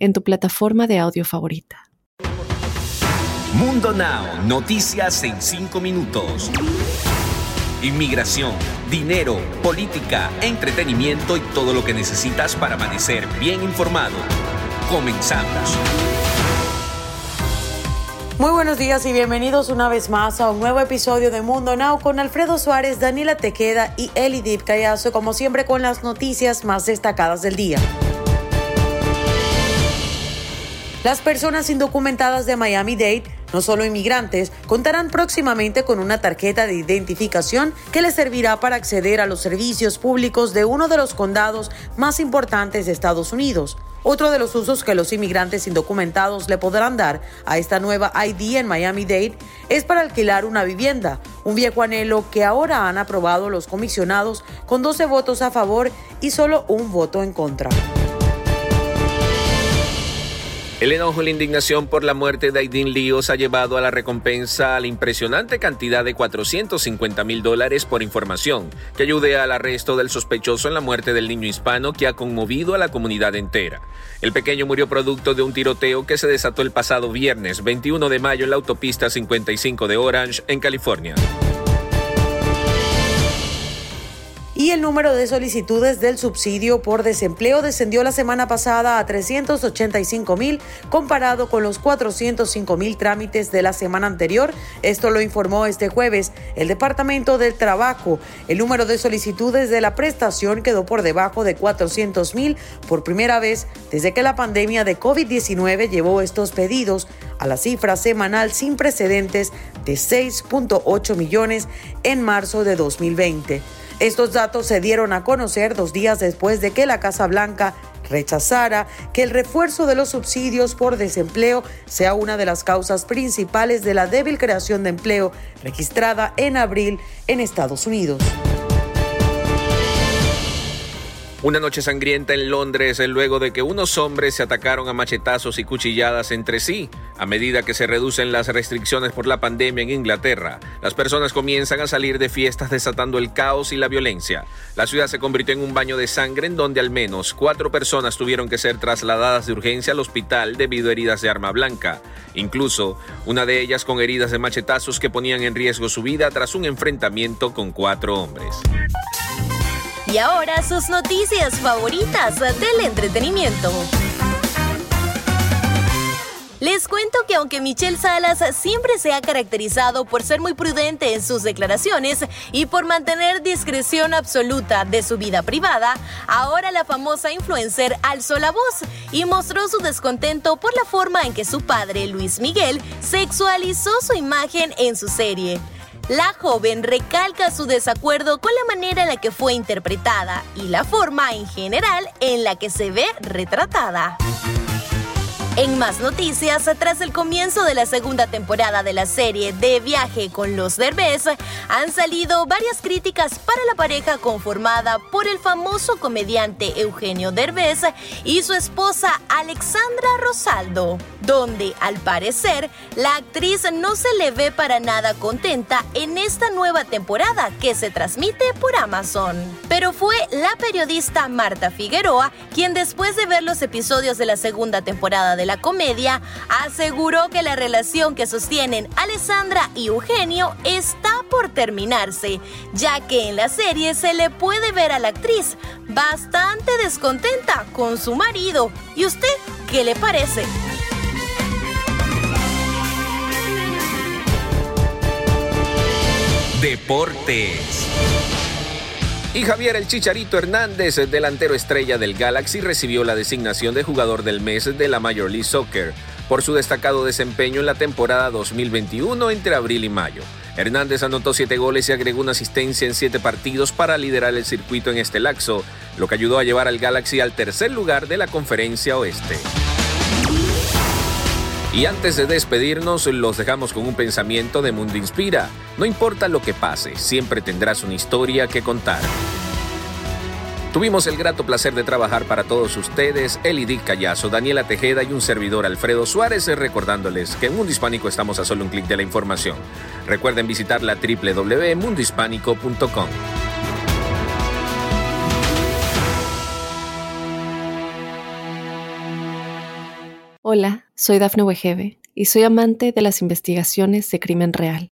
en tu plataforma de audio favorita. Mundo Now, noticias en 5 minutos. Inmigración, dinero, política, entretenimiento y todo lo que necesitas para amanecer bien informado. Comenzamos. Muy buenos días y bienvenidos una vez más a un nuevo episodio de Mundo Now con Alfredo Suárez, Daniela Tequeda y Eli Dip Callazo, como siempre con las noticias más destacadas del día. Las personas indocumentadas de Miami-Dade, no solo inmigrantes, contarán próximamente con una tarjeta de identificación que les servirá para acceder a los servicios públicos de uno de los condados más importantes de Estados Unidos. Otro de los usos que los inmigrantes indocumentados le podrán dar a esta nueva ID en Miami-Dade es para alquilar una vivienda, un viejo anhelo que ahora han aprobado los comisionados con 12 votos a favor y solo un voto en contra. El enojo y la indignación por la muerte de Aidin Líos ha llevado a la recompensa a la impresionante cantidad de 450 mil dólares por información que ayude al arresto del sospechoso en la muerte del niño hispano que ha conmovido a la comunidad entera. El pequeño murió producto de un tiroteo que se desató el pasado viernes 21 de mayo en la autopista 55 de Orange, en California. Y el número de solicitudes del subsidio por desempleo descendió la semana pasada a 385 mil comparado con los 405 mil trámites de la semana anterior. Esto lo informó este jueves el Departamento del Trabajo. El número de solicitudes de la prestación quedó por debajo de 400 mil por primera vez desde que la pandemia de COVID-19 llevó estos pedidos a la cifra semanal sin precedentes de 6.8 millones en marzo de 2020. Estos datos se dieron a conocer dos días después de que la Casa Blanca rechazara que el refuerzo de los subsidios por desempleo sea una de las causas principales de la débil creación de empleo registrada en abril en Estados Unidos. Una noche sangrienta en Londres luego de que unos hombres se atacaron a machetazos y cuchilladas entre sí. A medida que se reducen las restricciones por la pandemia en Inglaterra, las personas comienzan a salir de fiestas desatando el caos y la violencia. La ciudad se convirtió en un baño de sangre en donde al menos cuatro personas tuvieron que ser trasladadas de urgencia al hospital debido a heridas de arma blanca. Incluso una de ellas con heridas de machetazos que ponían en riesgo su vida tras un enfrentamiento con cuatro hombres. Y ahora sus noticias favoritas del entretenimiento. Les cuento que aunque Michelle Salas siempre se ha caracterizado por ser muy prudente en sus declaraciones y por mantener discreción absoluta de su vida privada, ahora la famosa influencer alzó la voz y mostró su descontento por la forma en que su padre, Luis Miguel, sexualizó su imagen en su serie. La joven recalca su desacuerdo con la manera en la que fue interpretada y la forma en general en la que se ve retratada. En más noticias, tras el comienzo de la segunda temporada de la serie De Viaje con los Derbez, han salido varias críticas para la pareja conformada por el famoso comediante Eugenio Derbez y su esposa Alexandra Rosaldo, donde al parecer la actriz no se le ve para nada contenta en esta nueva temporada que se transmite por Amazon. Pero fue la periodista Marta Figueroa quien después de ver los episodios de la segunda temporada de la comedia, aseguró que la relación que sostienen Alessandra y Eugenio está por terminarse, ya que en la serie se le puede ver a la actriz bastante descontenta con su marido. ¿Y usted qué le parece? Deportes. Y Javier El Chicharito Hernández, delantero estrella del Galaxy, recibió la designación de jugador del mes de la Major League Soccer por su destacado desempeño en la temporada 2021 entre abril y mayo. Hernández anotó siete goles y agregó una asistencia en siete partidos para liderar el circuito en este laxo, lo que ayudó a llevar al Galaxy al tercer lugar de la conferencia oeste. Y antes de despedirnos, los dejamos con un pensamiento de Mundo Inspira. No importa lo que pase, siempre tendrás una historia que contar. Tuvimos el grato placer de trabajar para todos ustedes, Elidith Callazo, Daniela Tejeda y un servidor Alfredo Suárez, recordándoles que en Mundo Hispánico estamos a solo un clic de la información. Recuerden visitar la www.mundohispánico.com. Hola, soy Dafne Wegebe y soy amante de las investigaciones de crimen real.